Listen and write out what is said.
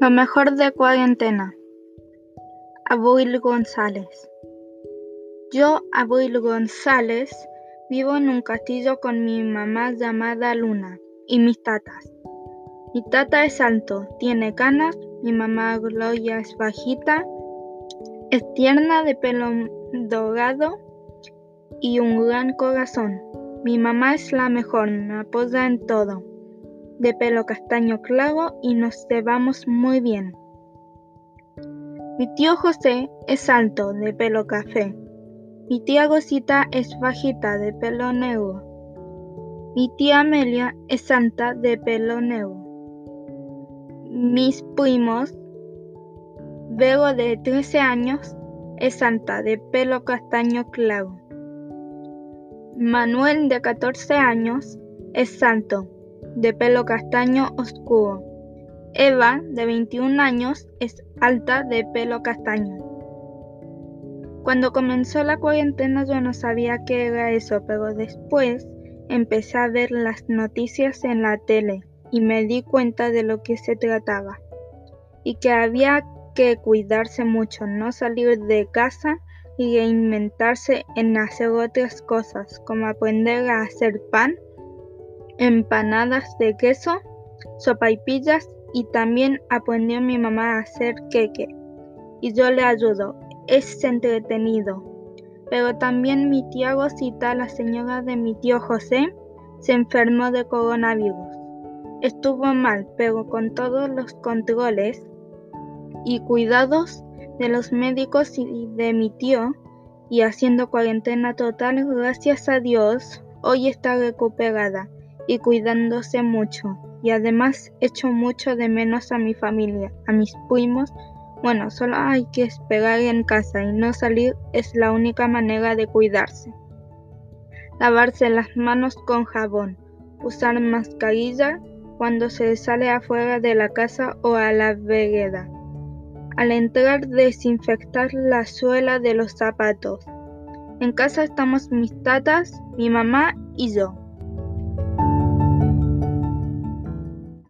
Lo mejor de cuarentena. Abuil González. Yo, Abuil González, vivo en un castillo con mi mamá llamada Luna y mis tatas. Mi tata es alto, tiene canas, mi mamá Gloria es bajita, es tierna de pelo dorado y un gran corazón. Mi mamá es la mejor, me apoya en todo de pelo castaño claro y nos llevamos muy bien. Mi tío José es alto, de pelo café. Mi tía Gosita es bajita, de pelo negro. Mi tía Amelia es santa, de pelo negro. Mis primos, Vego de 13 años, es santa, de pelo castaño claro. Manuel de 14 años es santo, de pelo castaño oscuro. Eva, de 21 años, es alta de pelo castaño. Cuando comenzó la cuarentena yo no sabía qué era eso, pero después empecé a ver las noticias en la tele y me di cuenta de lo que se trataba y que había que cuidarse mucho, no salir de casa y reinventarse en hacer otras cosas, como aprender a hacer pan empanadas de queso, sopaipillas y también aprendió mi mamá a hacer queque. Y yo le ayudo, es entretenido. Pero también mi tía Rosita, la señora de mi tío José, se enfermó de coronavirus. Estuvo mal, pero con todos los controles y cuidados de los médicos y de mi tío, y haciendo cuarentena total, gracias a Dios, hoy está recuperada y cuidándose mucho. Y además echo mucho de menos a mi familia, a mis primos. Bueno, solo hay que esperar en casa y no salir es la única manera de cuidarse. Lavarse las manos con jabón. Usar mascarilla cuando se sale afuera de la casa o a la vereda. Al entrar desinfectar la suela de los zapatos. En casa estamos mis tatas, mi mamá y yo.